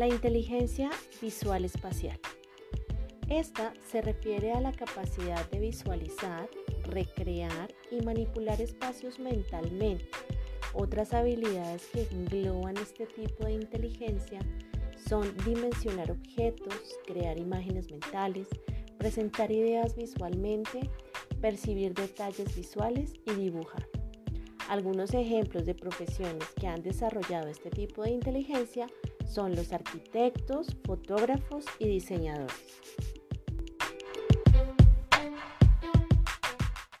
La inteligencia visual espacial. Esta se refiere a la capacidad de visualizar, recrear y manipular espacios mentalmente. Otras habilidades que engloban este tipo de inteligencia son dimensionar objetos, crear imágenes mentales, presentar ideas visualmente, percibir detalles visuales y dibujar. Algunos ejemplos de profesiones que han desarrollado este tipo de inteligencia son los arquitectos, fotógrafos y diseñadores.